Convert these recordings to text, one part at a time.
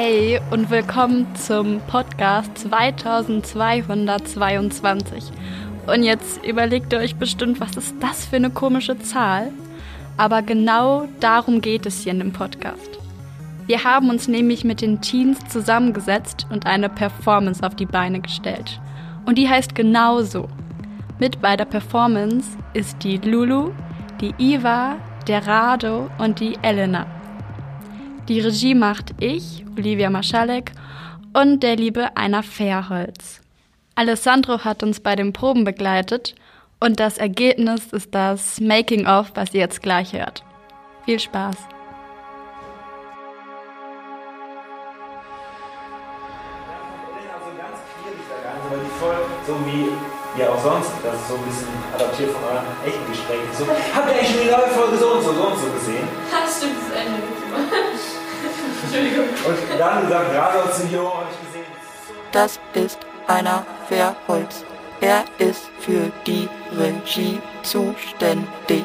Hey und willkommen zum Podcast 2222. Und jetzt überlegt ihr euch bestimmt, was ist das für eine komische Zahl? Aber genau darum geht es hier in dem Podcast. Wir haben uns nämlich mit den Teens zusammengesetzt und eine Performance auf die Beine gestellt. Und die heißt genauso. Mit bei der Performance ist die Lulu, die Iva, der Rado und die Elena. Die Regie macht ich, Olivia Maschalek und der liebe Einer Fairholz. Alessandro hat uns bei den Proben begleitet und das Ergebnis ist das Making-of, was ihr jetzt gleich hört. Viel Spaß! so wie ja auch sonst, das ist so ein bisschen adaptiert von euren echten Gesprächen. So, habt ihr eigentlich schon die neue Folge so und so, so und so gesehen? Hast du das Ende Entschuldigung. Und dann gesagt, gerade aus dem Jo habe ich gesehen. Das ist einer Verholz. Er ist für die Regie zuständig.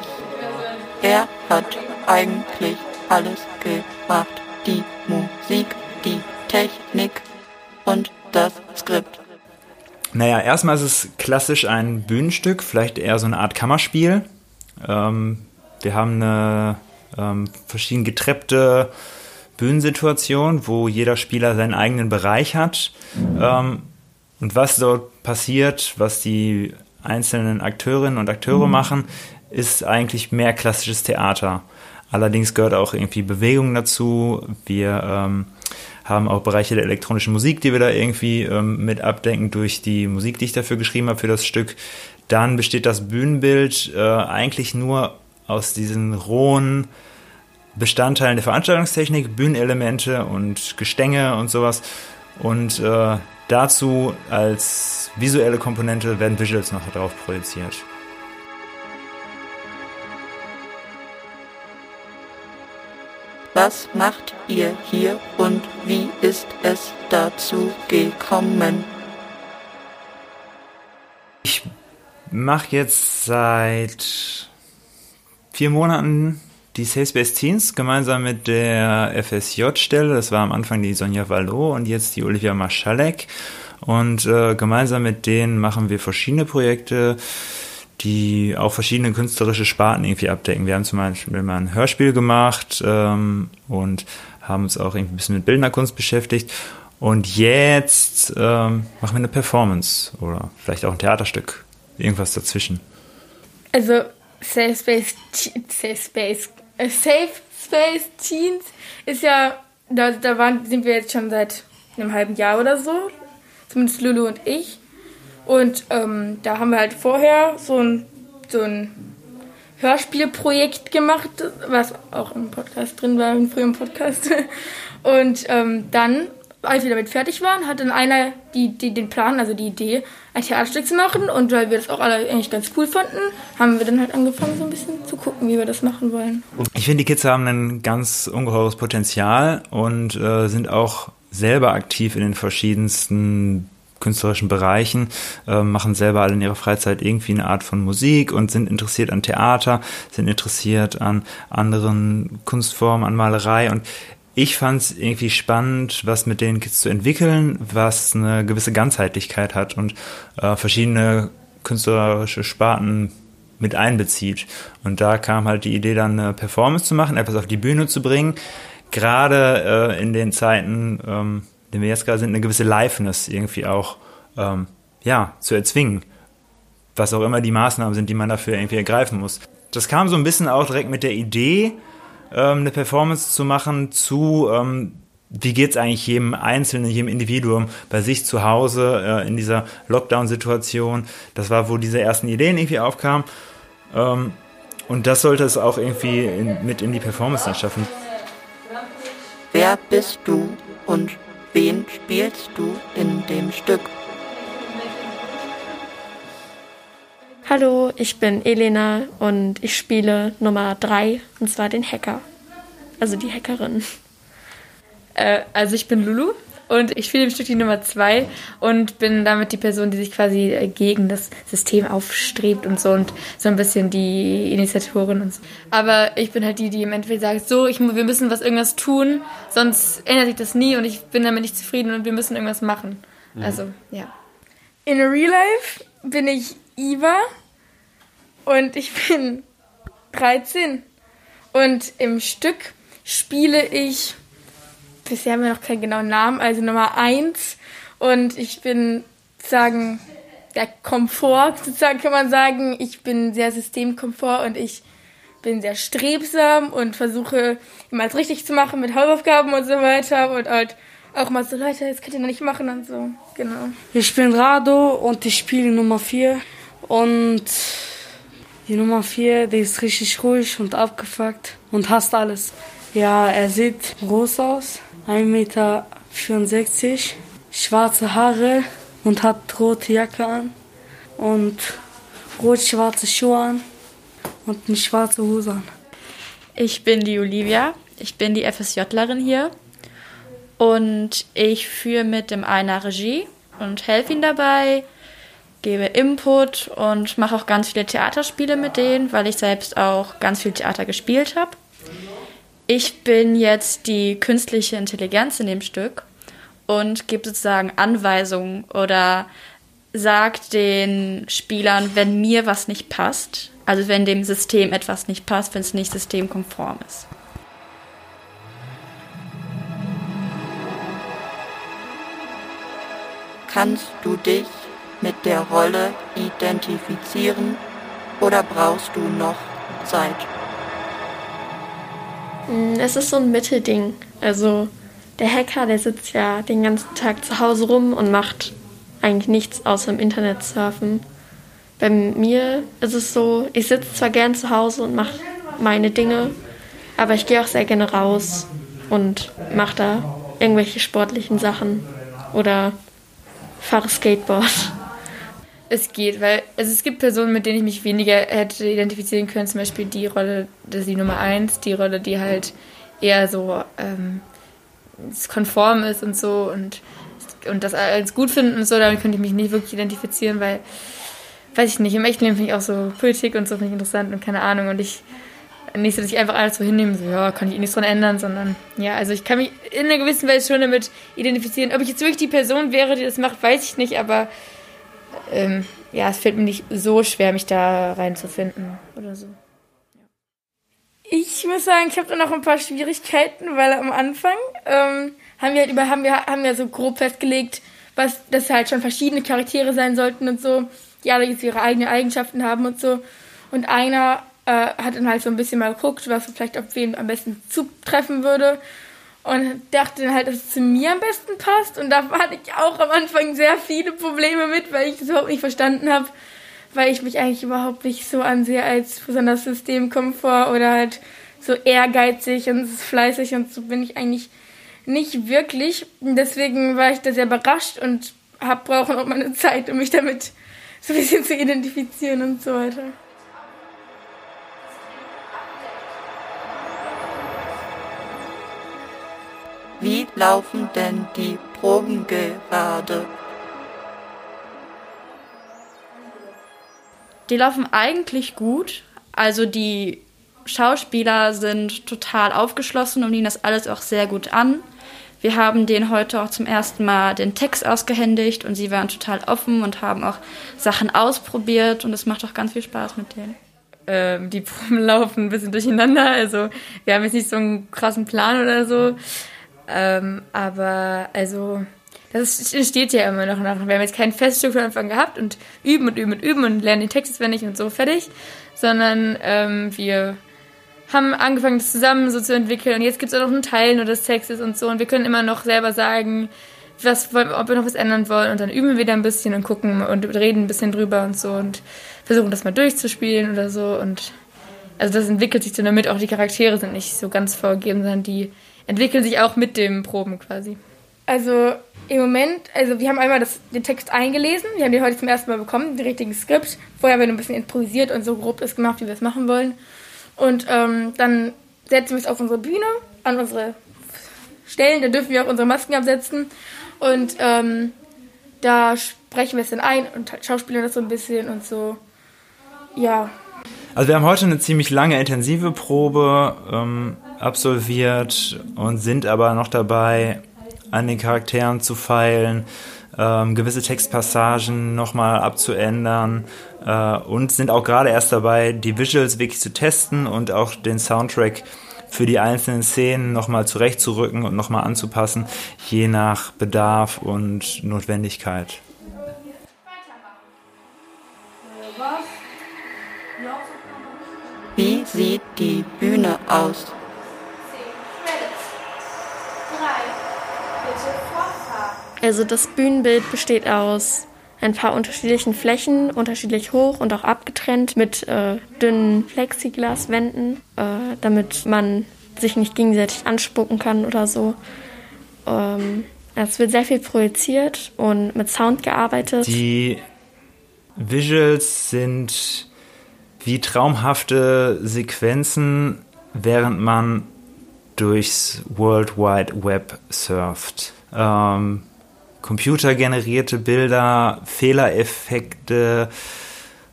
Er hat eigentlich alles gemacht. Die Musik, die Technik und das Skript. Naja, erstmal ist es klassisch ein Bühnenstück, vielleicht eher so eine Art Kammerspiel. Ähm, wir haben eine ähm, verschieden getreppte Bühnensituation, wo jeder Spieler seinen eigenen Bereich hat. Ähm, und was dort passiert, was die einzelnen Akteurinnen und Akteure mhm. machen, ist eigentlich mehr klassisches Theater. Allerdings gehört auch irgendwie Bewegung dazu. Wir ähm, haben auch Bereiche der elektronischen Musik, die wir da irgendwie ähm, mit abdenken durch die Musik, die ich dafür geschrieben habe für das Stück. Dann besteht das Bühnenbild äh, eigentlich nur aus diesen rohen Bestandteilen der Veranstaltungstechnik, Bühnenelemente und Gestänge und sowas. Und äh, dazu als visuelle Komponente werden Visuals noch darauf projiziert. Was macht ihr hier und wie ist es dazu gekommen? Ich mache jetzt seit vier Monaten die Teens gemeinsam mit der FSJ-Stelle. Das war am Anfang die Sonja Vallot und jetzt die Olivia Maschalek. Und äh, gemeinsam mit denen machen wir verschiedene Projekte die auch verschiedene künstlerische Sparten irgendwie abdecken. Wir haben zum Beispiel mal ein Hörspiel gemacht ähm, und haben uns auch irgendwie ein bisschen mit Bildnerkunst beschäftigt. Und jetzt ähm, machen wir eine Performance oder vielleicht auch ein Theaterstück. Irgendwas dazwischen. Also Safe Space, Safe Space, Safe Space Teens ist ja, da, da waren, sind wir jetzt schon seit einem halben Jahr oder so. Zumindest Lulu und ich. Und ähm, da haben wir halt vorher so ein, so ein Hörspielprojekt gemacht, was auch im Podcast drin war, im frühen Podcast. Und ähm, dann, als wir damit fertig waren, hat dann einer die, die, den Plan, also die Idee, ein Theaterstück zu machen. Und weil wir das auch alle eigentlich ganz cool fanden, haben wir dann halt angefangen, so ein bisschen zu gucken, wie wir das machen wollen. Ich finde, die Kids haben ein ganz ungeheures Potenzial und äh, sind auch selber aktiv in den verschiedensten künstlerischen Bereichen, äh, machen selber alle in ihrer Freizeit irgendwie eine Art von Musik und sind interessiert an Theater, sind interessiert an anderen Kunstformen, an Malerei und ich fand es irgendwie spannend, was mit den Kids zu entwickeln, was eine gewisse Ganzheitlichkeit hat und äh, verschiedene künstlerische Sparten mit einbezieht. Und da kam halt die Idee, dann eine Performance zu machen, etwas auf die Bühne zu bringen. Gerade äh, in den Zeiten, ähm, den wir jetzt gerade sind, eine gewisse Liveness irgendwie auch ähm, ja, zu erzwingen. Was auch immer die Maßnahmen sind, die man dafür irgendwie ergreifen muss. Das kam so ein bisschen auch direkt mit der Idee, ähm, eine Performance zu machen zu, ähm, wie geht's eigentlich jedem Einzelnen, jedem Individuum bei sich zu Hause äh, in dieser Lockdown-Situation. Das war, wo diese ersten Ideen irgendwie aufkamen. Ähm, und das sollte es auch irgendwie in, mit in die Performance dann schaffen. Wer bist du und Wen spielst du in dem Stück? Hallo, ich bin Elena und ich spiele Nummer 3, und zwar den Hacker. Also die Hackerin. Äh, also ich bin Lulu und ich spiele im Stück die Nummer 2 und bin damit die Person, die sich quasi äh, gegen das System aufstrebt und so und so ein bisschen die Initiatorin und so. Aber ich bin halt die, die im Endeffekt sagt, so, ich, wir müssen was irgendwas tun, sonst ändert sich das nie und ich bin damit nicht zufrieden und wir müssen irgendwas machen. Also, ja. In Real Life bin ich Iva und ich bin 13. Und im Stück spiele ich, bisher haben wir noch keinen genauen Namen, also Nummer 1. Und ich bin sozusagen der Komfort, sozusagen kann man sagen. Ich bin sehr Systemkomfort und ich bin sehr strebsam und versuche immer alles richtig zu machen mit Hausaufgaben und so weiter und halt auch mal so, Leute, das könnt ihr noch nicht machen und so, genau. Ich bin Rado und ich spiele Nummer 4. Und die Nummer 4, die ist richtig ruhig und abgefuckt und hasst alles. Ja, er sieht groß aus, 1,64 Meter, schwarze Haare und hat rote Jacke an und rot-schwarze Schuhe an und eine schwarze Hose an. Ich bin die Olivia, ich bin die FSJlerin hier und ich führe mit dem einer Regie und helfe ihm dabei, gebe Input und mache auch ganz viele Theaterspiele mit denen, weil ich selbst auch ganz viel Theater gespielt habe. Ich bin jetzt die künstliche Intelligenz in dem Stück und gebe sozusagen Anweisungen oder sagt den Spielern, wenn mir was nicht passt, also wenn dem System etwas nicht passt, wenn es nicht systemkonform ist. Kannst du dich mit der Rolle identifizieren oder brauchst du noch Zeit? Mm, Es ist so ein Mittelding. Also der Hacker, der sitzt ja den ganzen Tag zu Hause rum und macht eigentlich nichts außer im Internet surfen. Bei mir ist es so, ich sitze zwar gern zu Hause und mache meine Dinge, aber ich gehe auch sehr gerne raus und mache da irgendwelche sportlichen Sachen oder fahre Skateboard. Es geht, weil also es gibt Personen, mit denen ich mich weniger hätte identifizieren können. Zum Beispiel die Rolle, das ist die Nummer eins, die Rolle, die halt eher so ähm, konform ist und so und, und das als gut finden und so. Damit könnte ich mich nicht wirklich identifizieren, weil, weiß ich nicht, im echten Leben finde ich auch so Politik und so finde ich interessant und keine Ahnung. Und ich nicht so, dass ich einfach alles so hinnehme, so ja, kann ich eh nichts dran ändern, sondern ja, also ich kann mich in einer gewissen Weise schon damit identifizieren. Ob ich jetzt wirklich die Person wäre, die das macht, weiß ich nicht, aber ähm, ja, es fällt mir nicht so schwer, mich da reinzufinden oder so. Ich muss sagen, ich habe da noch ein paar Schwierigkeiten, weil am Anfang ähm, haben wir halt über haben wir haben wir so grob festgelegt, was dass halt schon verschiedene Charaktere sein sollten und so, die alle jetzt ihre eigenen Eigenschaften haben und so. Und einer äh, hat dann halt so ein bisschen mal geguckt, was vielleicht auf wen am besten zutreffen würde und dachte dann halt, dass es zu mir am besten passt. Und da hatte ich auch am Anfang sehr viele Probleme mit, weil ich das überhaupt nicht verstanden habe, weil ich mich eigentlich überhaupt nicht so ansehe als besonders Systemkomfort oder halt so ehrgeizig und fleißig und so bin ich eigentlich nicht wirklich. Deswegen war ich da sehr überrascht und hab brauchen auch meine Zeit, um mich damit so ein bisschen zu identifizieren und so weiter. Laufen denn die Proben gerade? Die laufen eigentlich gut. Also die Schauspieler sind total aufgeschlossen und nehmen das alles auch sehr gut an. Wir haben denen heute auch zum ersten Mal den Text ausgehändigt und sie waren total offen und haben auch Sachen ausprobiert und es macht auch ganz viel Spaß mit denen. Ähm, die Proben laufen ein bisschen durcheinander, also wir haben jetzt nicht so einen krassen Plan oder so. Ähm, aber also, das steht ja immer noch nach. Wir haben jetzt kein Feststück von Anfang gehabt und üben und üben und üben und lernen den Text auswendig und so fertig, sondern ähm, wir haben angefangen, das zusammen so zu entwickeln. Und jetzt gibt es auch noch ein Teilen des Textes und so. Und wir können immer noch selber sagen, was, ob wir noch was ändern wollen. Und dann üben wir wieder ein bisschen und gucken und reden ein bisschen drüber und so und versuchen das mal durchzuspielen oder so. Und also das entwickelt sich so damit, auch die Charaktere sind nicht so ganz vorgegeben, sondern die entwickeln sich auch mit dem Proben quasi. Also im Moment, also wir haben einmal das, den Text eingelesen, wir haben den heute zum ersten Mal bekommen, den richtigen Skript. Vorher haben wir ein bisschen improvisiert und so grob das gemacht, wie wir es machen wollen. Und ähm, dann setzen wir es auf unsere Bühne, an unsere Stellen, da dürfen wir auch unsere Masken absetzen. Und ähm, da sprechen wir es dann ein und schauspielern das so ein bisschen und so. Ja. Also wir haben heute eine ziemlich lange intensive Probe ähm, absolviert und sind aber noch dabei, an den Charakteren zu feilen, ähm, gewisse Textpassagen nochmal abzuändern äh, und sind auch gerade erst dabei, die Visuals wirklich zu testen und auch den Soundtrack für die einzelnen Szenen nochmal zurechtzurücken und nochmal anzupassen, je nach Bedarf und Notwendigkeit. Wie sieht die Bühne aus? Also das Bühnenbild besteht aus ein paar unterschiedlichen Flächen, unterschiedlich hoch und auch abgetrennt mit äh, dünnen Plexiglaswänden, äh, damit man sich nicht gegenseitig anspucken kann oder so. Ähm, es wird sehr viel projiziert und mit Sound gearbeitet. Die Visuals sind wie traumhafte Sequenzen, während man durchs World Wide Web surft. Ähm, computergenerierte Bilder, Fehlereffekte,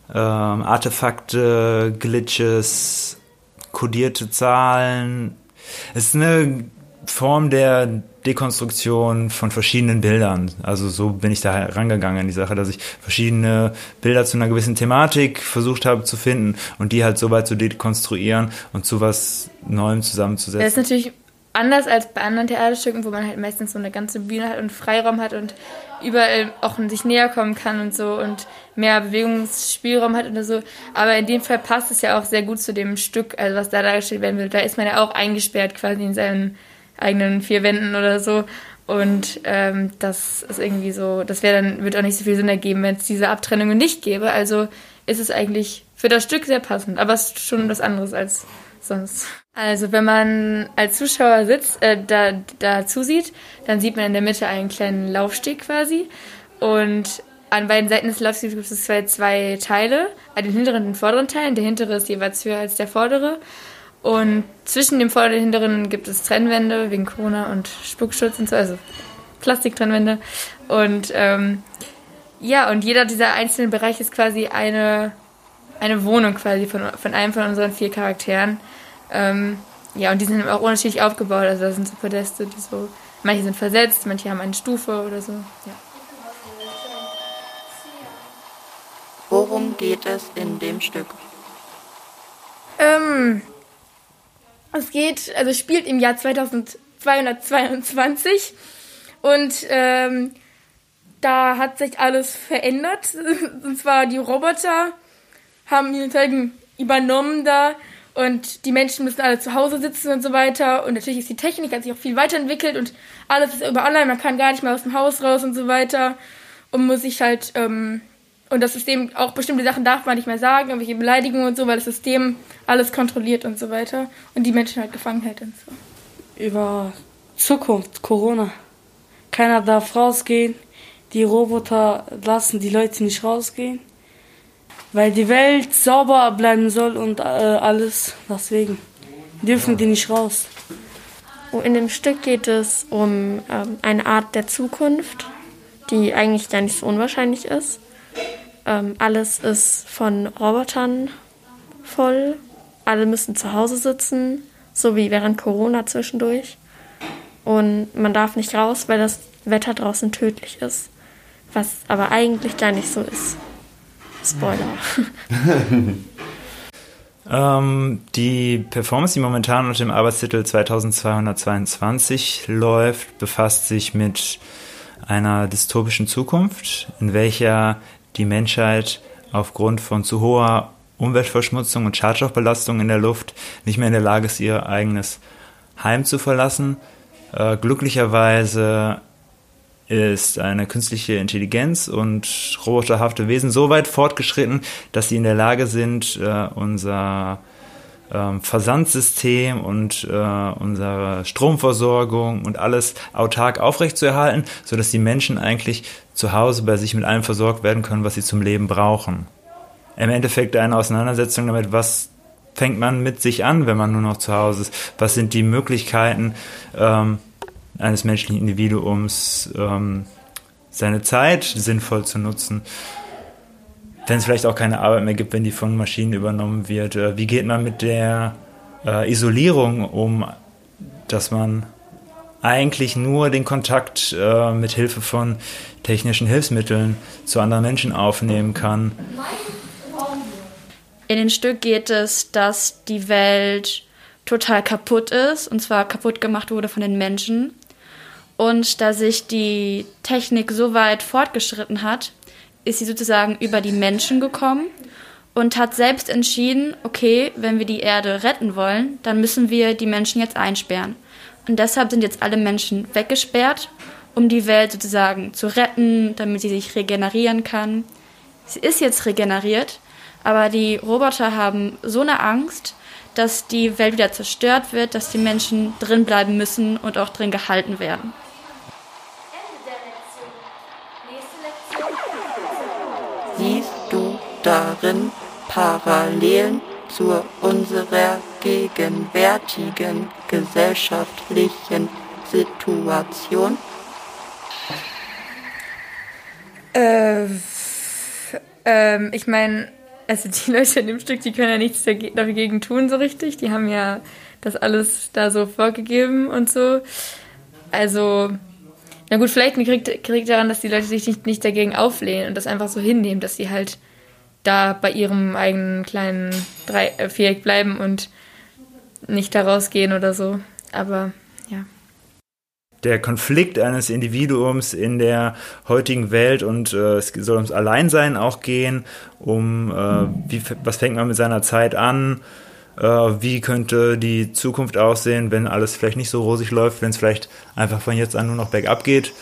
ähm, Artefakte, Glitches, kodierte Zahlen. Es ist eine Form der Dekonstruktion von verschiedenen Bildern. Also so bin ich da rangegangen an die Sache, dass ich verschiedene Bilder zu einer gewissen Thematik versucht habe zu finden und die halt so weit zu dekonstruieren und zu was Neuem zusammenzusetzen. Das ist natürlich anders als bei anderen Theaterstücken, wo man halt meistens so eine ganze Bühne hat und Freiraum hat und überall auch sich näher kommen kann und so und mehr Bewegungsspielraum hat oder so. Aber in dem Fall passt es ja auch sehr gut zu dem Stück, also was da dargestellt werden will. Da ist man ja auch eingesperrt quasi in seinen eigenen vier Wänden oder so. Und ähm, das ist irgendwie so, das wäre dann, wird auch nicht so viel Sinn ergeben, wenn es diese Abtrennungen nicht gäbe. Also ist es eigentlich für das Stück sehr passend, aber es ist schon was anderes als sonst. Also wenn man als Zuschauer sitzt, äh, da, da zusieht, dann sieht man in der Mitte einen kleinen Laufsteg quasi. Und an beiden Seiten des Laufstegs gibt es zwei, zwei Teile, an den hinteren und den vorderen Teilen. Der hintere ist jeweils höher als der vordere. Und zwischen dem vorderen und hinteren gibt es Trennwände wegen Corona und Spuckschutz und so, also Plastiktrennwände. Und ähm, ja, und jeder dieser einzelnen Bereiche ist quasi eine, eine Wohnung quasi von, von einem von unseren vier Charakteren. Ähm, ja, und die sind auch unterschiedlich aufgebaut. Also da sind so Podeste, die so, manche sind versetzt, manche haben eine Stufe oder so. Ja. Worum geht es in dem Stück? Ähm, es geht, also spielt im Jahr 2222 und ähm, da hat sich alles verändert. Und zwar die Roboter haben ihre Zeigen übernommen da und die Menschen müssen alle zu Hause sitzen und so weiter. Und natürlich ist die Technik hat sich auch viel weiterentwickelt und alles ist über online. Man kann gar nicht mehr aus dem Haus raus und so weiter. Und muss sich halt, ähm, und das System, auch bestimmte Sachen darf man nicht mehr sagen, irgendwelche Beleidigungen und so, weil das System alles kontrolliert und so weiter. Und die Menschen halt gefangen hält und so. Über Zukunft, Corona. Keiner darf rausgehen. Die Roboter lassen die Leute nicht rausgehen weil die Welt sauber bleiben soll und äh, alles. Deswegen dürfen die nicht raus. In dem Stück geht es um ähm, eine Art der Zukunft, die eigentlich gar nicht so unwahrscheinlich ist. Ähm, alles ist von Robotern voll. Alle müssen zu Hause sitzen, so wie während Corona zwischendurch. Und man darf nicht raus, weil das Wetter draußen tödlich ist. Was aber eigentlich gar nicht so ist. Spoiler. ähm, die Performance, die momentan unter dem Arbeitstitel 2222 läuft, befasst sich mit einer dystopischen Zukunft, in welcher die Menschheit aufgrund von zu hoher Umweltverschmutzung und Schadstoffbelastung in der Luft nicht mehr in der Lage ist, ihr eigenes Heim zu verlassen. Äh, glücklicherweise ist eine künstliche Intelligenz und roboterhafte Wesen so weit fortgeschritten, dass sie in der Lage sind, äh, unser ähm, Versandsystem und äh, unsere Stromversorgung und alles autark aufrechtzuerhalten, sodass die Menschen eigentlich zu Hause bei sich mit allem versorgt werden können, was sie zum Leben brauchen. Im Endeffekt eine Auseinandersetzung damit, was fängt man mit sich an, wenn man nur noch zu Hause ist? Was sind die Möglichkeiten ähm, eines menschlichen Individuums, ähm, seine Zeit sinnvoll zu nutzen? wenn es vielleicht auch keine Arbeit mehr gibt, wenn die von Maschinen übernommen wird. Äh, wie geht man mit der äh, Isolierung um, dass man eigentlich nur den Kontakt äh, mit Hilfe von technischen Hilfsmitteln zu anderen Menschen aufnehmen kann? In dem Stück geht es, dass die Welt total kaputt ist, und zwar kaputt gemacht wurde von den Menschen. Und da sich die Technik so weit fortgeschritten hat, ist sie sozusagen über die Menschen gekommen und hat selbst entschieden, okay, wenn wir die Erde retten wollen, dann müssen wir die Menschen jetzt einsperren. Und deshalb sind jetzt alle Menschen weggesperrt, um die Welt sozusagen zu retten, damit sie sich regenerieren kann. Sie ist jetzt regeneriert, aber die Roboter haben so eine Angst, dass die Welt wieder zerstört wird, dass die Menschen drin bleiben müssen und auch drin gehalten werden. Siehst du darin Parallelen zu unserer gegenwärtigen gesellschaftlichen Situation? Äh, ähm, ich meine, also die Leute in dem Stück, die können ja nichts dagegen tun so richtig. Die haben ja das alles da so vorgegeben und so. Also na gut, vielleicht kriegt, kriegt daran, dass die Leute sich nicht, nicht dagegen auflehnen und das einfach so hinnehmen, dass sie halt da bei ihrem eigenen kleinen Drei äh, Viereck bleiben und nicht da rausgehen oder so. Aber. Der Konflikt eines Individuums in der heutigen Welt und äh, es soll ums Alleinsein auch gehen, um äh, wie, was fängt man mit seiner Zeit an, äh, wie könnte die Zukunft aussehen, wenn alles vielleicht nicht so rosig läuft, wenn es vielleicht einfach von jetzt an nur noch bergab geht.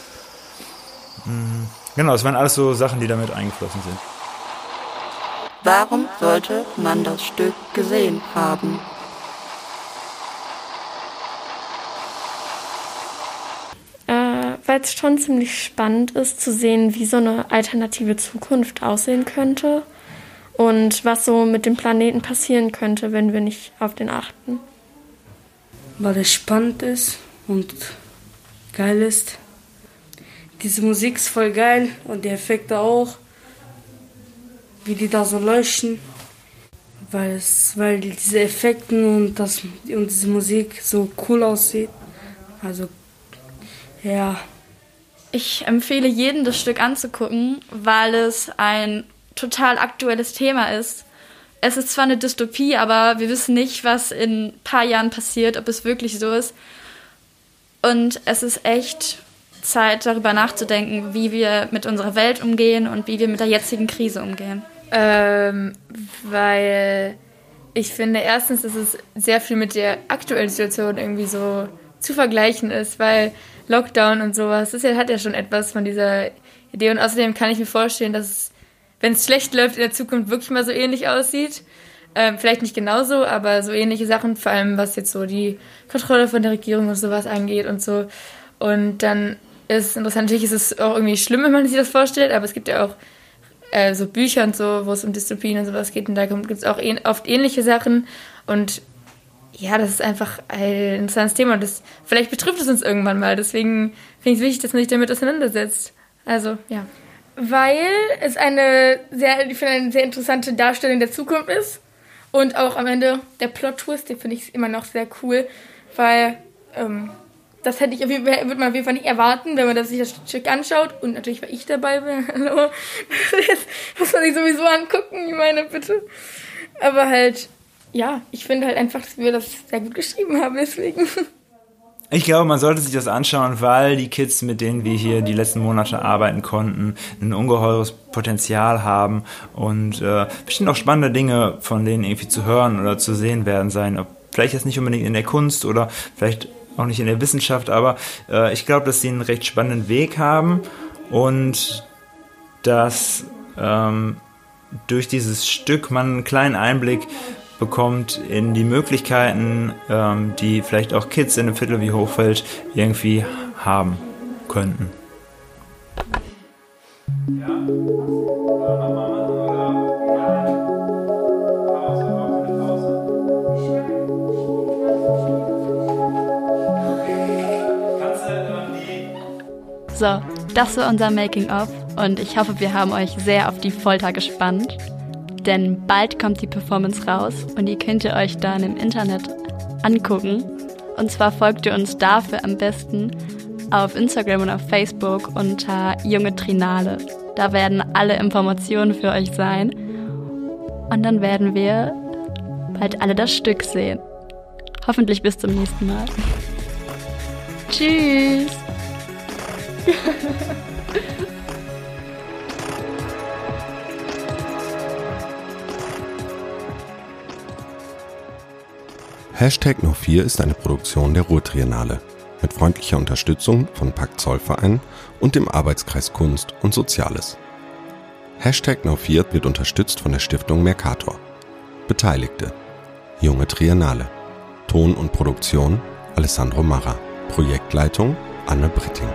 Mhm. Genau, es waren alles so Sachen, die damit eingeflossen sind. Warum sollte man das Stück gesehen haben? Äh, Weil es schon ziemlich spannend ist zu sehen, wie so eine alternative Zukunft aussehen könnte und was so mit dem Planeten passieren könnte, wenn wir nicht auf den achten. Weil es spannend ist und geil ist. Diese Musik ist voll geil und die Effekte auch. Wie die da so leuchten. Weil, es, weil diese Effekte und, das, und diese Musik so cool aussieht. Also, ja. Ich empfehle jedem, das Stück anzugucken, weil es ein total aktuelles Thema ist. Es ist zwar eine Dystopie, aber wir wissen nicht, was in ein paar Jahren passiert, ob es wirklich so ist. Und es ist echt Zeit, darüber nachzudenken, wie wir mit unserer Welt umgehen und wie wir mit der jetzigen Krise umgehen. Ähm, weil ich finde, erstens, dass es sehr viel mit der aktuellen Situation irgendwie so zu vergleichen ist, weil Lockdown und sowas, das hat ja schon etwas von dieser Idee. Und außerdem kann ich mir vorstellen, dass es wenn es schlecht läuft, in der Zukunft wirklich mal so ähnlich aussieht. Ähm, vielleicht nicht genauso, aber so ähnliche Sachen, vor allem was jetzt so die Kontrolle von der Regierung und sowas angeht und so. Und dann ist interessant, natürlich ist es auch irgendwie schlimm, wenn man sich das vorstellt, aber es gibt ja auch äh, so Bücher und so, wo es um Dystopien und sowas geht und da gibt es auch oft ähnliche Sachen und ja, das ist einfach ein interessantes Thema und das, vielleicht betrifft es uns irgendwann mal, deswegen finde ich es wichtig, dass man sich damit auseinandersetzt. Also, ja weil es eine sehr, ich finde, eine sehr interessante Darstellung der Zukunft ist. Und auch am Ende der Plot-Twist, den finde ich immer noch sehr cool, weil ähm, das hätte ich würde man auf jeden Fall nicht erwarten, wenn man das sich das Stück anschaut. Und natürlich, weil ich dabei bin. Hallo. Das muss man sich sowieso angucken, ich meine, bitte. Aber halt, ja, ich finde halt einfach, dass wir das sehr gut geschrieben haben, deswegen. Ich glaube, man sollte sich das anschauen, weil die Kids, mit denen wir hier die letzten Monate arbeiten konnten, ein ungeheures Potenzial haben und äh, bestimmt auch spannende Dinge von denen irgendwie zu hören oder zu sehen werden sein. Vielleicht jetzt nicht unbedingt in der Kunst oder vielleicht auch nicht in der Wissenschaft, aber äh, ich glaube, dass sie einen recht spannenden Weg haben und dass ähm, durch dieses Stück man einen kleinen Einblick bekommt in die Möglichkeiten, ähm, die vielleicht auch Kids in einem Viertel wie Hochfeld irgendwie haben könnten. So, das war unser Making-of und ich hoffe, wir haben euch sehr auf die Folter gespannt. Denn bald kommt die Performance raus und ihr könnt ihr euch dann im Internet angucken. Und zwar folgt ihr uns dafür am besten auf Instagram und auf Facebook unter Junge Trinale. Da werden alle Informationen für euch sein. Und dann werden wir bald alle das Stück sehen. Hoffentlich bis zum nächsten Mal. Tschüss. Hashtag No 4 ist eine Produktion der Ruhrtriennale. Mit freundlicher Unterstützung von Pakt Zollverein und dem Arbeitskreis Kunst und Soziales. Hashtag No 4 wird unterstützt von der Stiftung Mercator. Beteiligte. Junge Triennale. Ton und Produktion Alessandro Marra. Projektleitung Anne Britting